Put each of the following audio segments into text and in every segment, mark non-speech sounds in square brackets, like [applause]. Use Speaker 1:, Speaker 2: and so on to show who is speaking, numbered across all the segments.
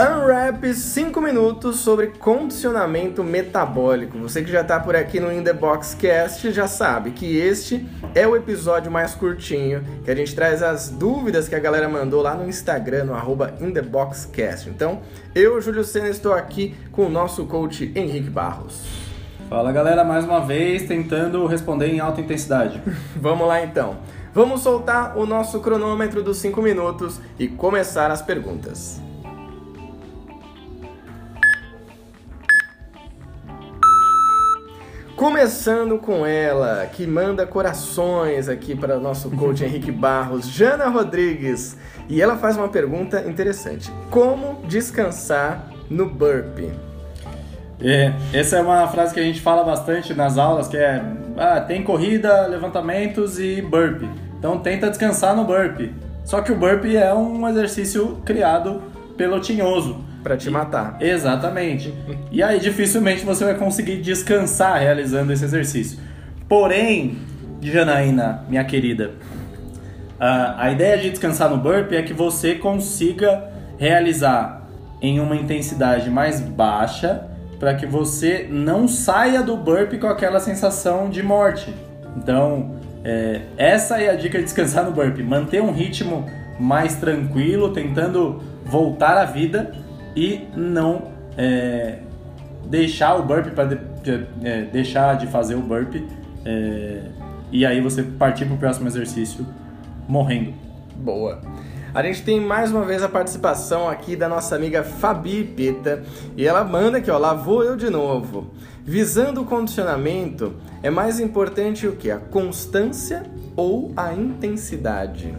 Speaker 1: Unwrap 5 minutos sobre condicionamento metabólico. Você que já está por aqui no In The Box Cast já sabe que este é o episódio mais curtinho, que a gente traz as dúvidas que a galera mandou lá no Instagram, no arroba InTheBoxCast. Então, eu, Júlio Senna, estou aqui com o nosso coach Henrique Barros.
Speaker 2: Fala galera, mais uma vez tentando responder em alta intensidade. [laughs]
Speaker 1: Vamos lá então. Vamos soltar o nosso cronômetro dos 5 minutos e começar as perguntas. Começando com ela, que manda corações aqui para o nosso coach Henrique Barros, Jana Rodrigues. E ela faz uma pergunta interessante: Como descansar no burpee?
Speaker 2: É, essa é uma frase que a gente fala bastante nas aulas, que é ah, tem corrida, levantamentos e burpee. Então tenta descansar no burpee. Só que o burpee é um exercício criado pelo tinhoso.
Speaker 1: Para te matar.
Speaker 2: Exatamente. E aí dificilmente você vai conseguir descansar realizando esse exercício. Porém, Janaína, minha querida, a ideia de descansar no burpee é que você consiga realizar em uma intensidade mais baixa para que você não saia do burpee com aquela sensação de morte. Então, é, essa é a dica de descansar no burpee. Manter um ritmo mais tranquilo, tentando voltar à vida e não é, deixar o burpee para de, é, deixar de fazer o burpee é, e aí você partir para o próximo exercício morrendo.
Speaker 1: Boa. A gente tem mais uma vez a participação aqui da nossa amiga Fabi Peta e ela manda aqui, ó, lá vou eu de novo. Visando o condicionamento, é mais importante o que? A constância ou a intensidade?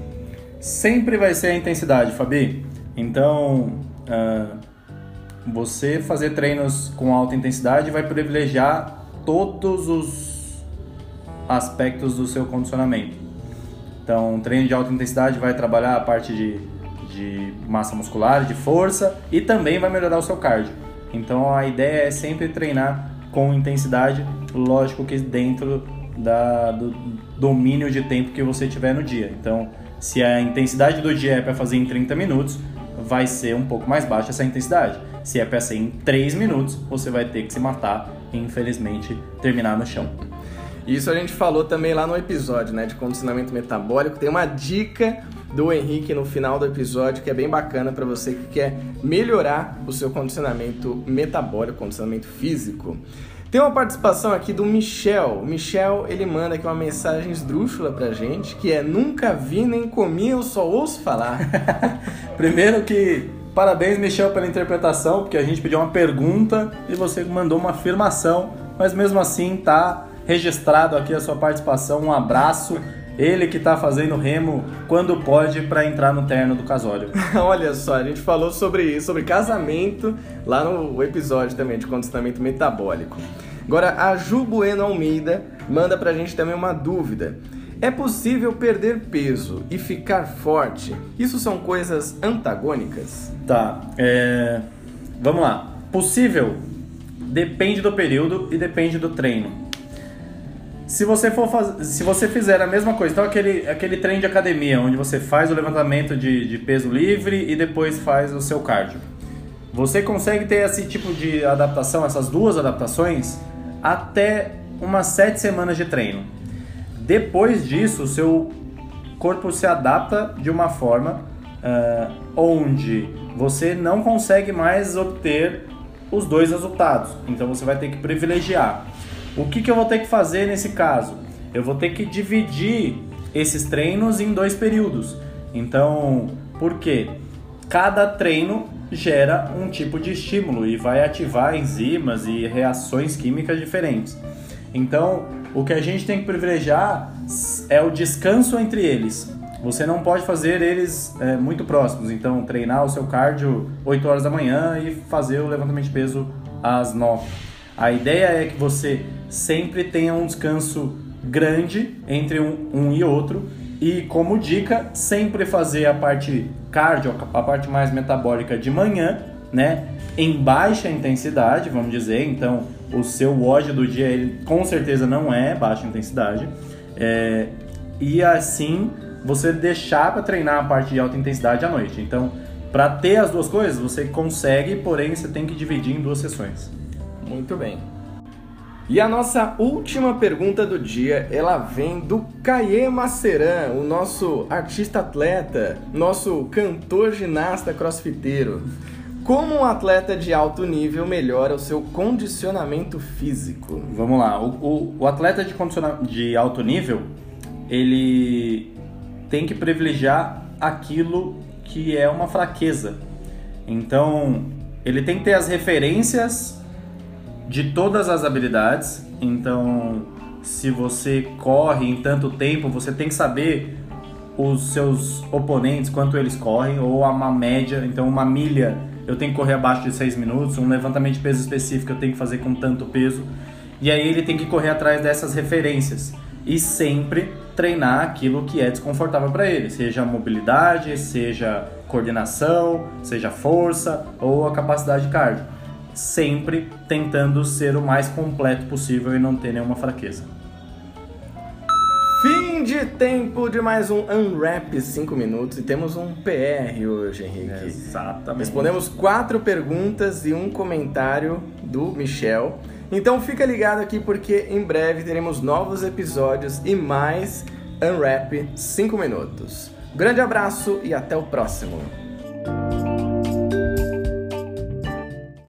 Speaker 2: Sempre vai ser a intensidade, Fabi. Então, uh, você fazer treinos com alta intensidade vai privilegiar todos os aspectos do seu condicionamento. Então, treino de alta intensidade vai trabalhar a parte de, de massa muscular, de força e também vai melhorar o seu cardio. Então, a ideia é sempre treinar com intensidade, lógico que dentro da, do domínio de tempo que você tiver no dia. Então, se a intensidade do dia é para fazer em 30 minutos, vai ser um pouco mais baixa essa intensidade. Se é para ser em 3 minutos, você vai ter que se matar e infelizmente terminar no chão.
Speaker 1: Isso a gente falou também lá no episódio, né, de condicionamento metabólico. Tem uma dica do Henrique no final do episódio que é bem bacana para você que quer melhorar o seu condicionamento metabólico, condicionamento físico. Tem uma participação aqui do Michel. O Michel, ele manda aqui uma mensagem esdrúxula pra gente, que é nunca vi nem comi, eu só ouço falar. [laughs]
Speaker 2: Primeiro que parabéns, Michel, pela interpretação, porque a gente pediu uma pergunta e você mandou uma afirmação, mas mesmo assim tá registrado aqui a sua participação. Um abraço. Ele que está fazendo remo quando pode para entrar no terno do casório. [laughs]
Speaker 1: Olha só, a gente falou sobre isso, sobre casamento lá no episódio também de condicionamento metabólico. Agora, a Ju Bueno Almeida manda pra gente também uma dúvida. É possível perder peso e ficar forte? Isso são coisas antagônicas?
Speaker 2: Tá, é... vamos lá. Possível depende do período e depende do treino. Se você for faz... se você fizer a mesma coisa, então aquele, aquele treino de academia, onde você faz o levantamento de, de peso livre e depois faz o seu cardio. Você consegue ter esse tipo de adaptação, essas duas adaptações, até umas sete semanas de treino. Depois disso, o seu corpo se adapta de uma forma uh, onde você não consegue mais obter os dois resultados. Então você vai ter que privilegiar o que, que eu vou ter que fazer nesse caso? Eu vou ter que dividir esses treinos em dois períodos. Então, por quê? Cada treino gera um tipo de estímulo e vai ativar enzimas e reações químicas diferentes. Então, o que a gente tem que privilegiar é o descanso entre eles. Você não pode fazer eles é, muito próximos. Então, treinar o seu cardio 8 horas da manhã e fazer o levantamento de peso às 9. A ideia é que você sempre tenha um descanso grande entre um, um e outro. E como dica, sempre fazer a parte cardio, a parte mais metabólica de manhã, né? Em baixa intensidade, vamos dizer. Então, o seu ódio do dia, ele com certeza não é baixa intensidade. É, e assim, você deixar para treinar a parte de alta intensidade à noite. Então, Para ter as duas coisas, você consegue, porém você tem que dividir em duas sessões.
Speaker 1: Muito bem. E a nossa última pergunta do dia, ela vem do Caê Maceran, o nosso artista atleta, nosso cantor ginasta crossfiteiro. Como um atleta de alto nível melhora o seu condicionamento físico?
Speaker 2: Vamos lá, o, o, o atleta de, de alto nível, ele tem que privilegiar aquilo que é uma fraqueza. Então, ele tem que ter as referências de todas as habilidades. Então, se você corre em tanto tempo, você tem que saber os seus oponentes, quanto eles correm, ou uma média. Então, uma milha eu tenho que correr abaixo de 6 minutos, um levantamento de peso específico eu tenho que fazer com tanto peso. E aí ele tem que correr atrás dessas referências e sempre treinar aquilo que é desconfortável para ele, seja mobilidade, seja coordenação, seja força ou a capacidade cardio sempre tentando ser o mais completo possível e não ter nenhuma fraqueza.
Speaker 1: Fim de tempo de mais um Unwrap 5 minutos e temos um PR hoje, Henrique.
Speaker 2: Exatamente.
Speaker 1: Respondemos quatro perguntas e um comentário do Michel. Então fica ligado aqui porque em breve teremos novos episódios e mais Unwrap 5 minutos. Grande abraço e até o próximo.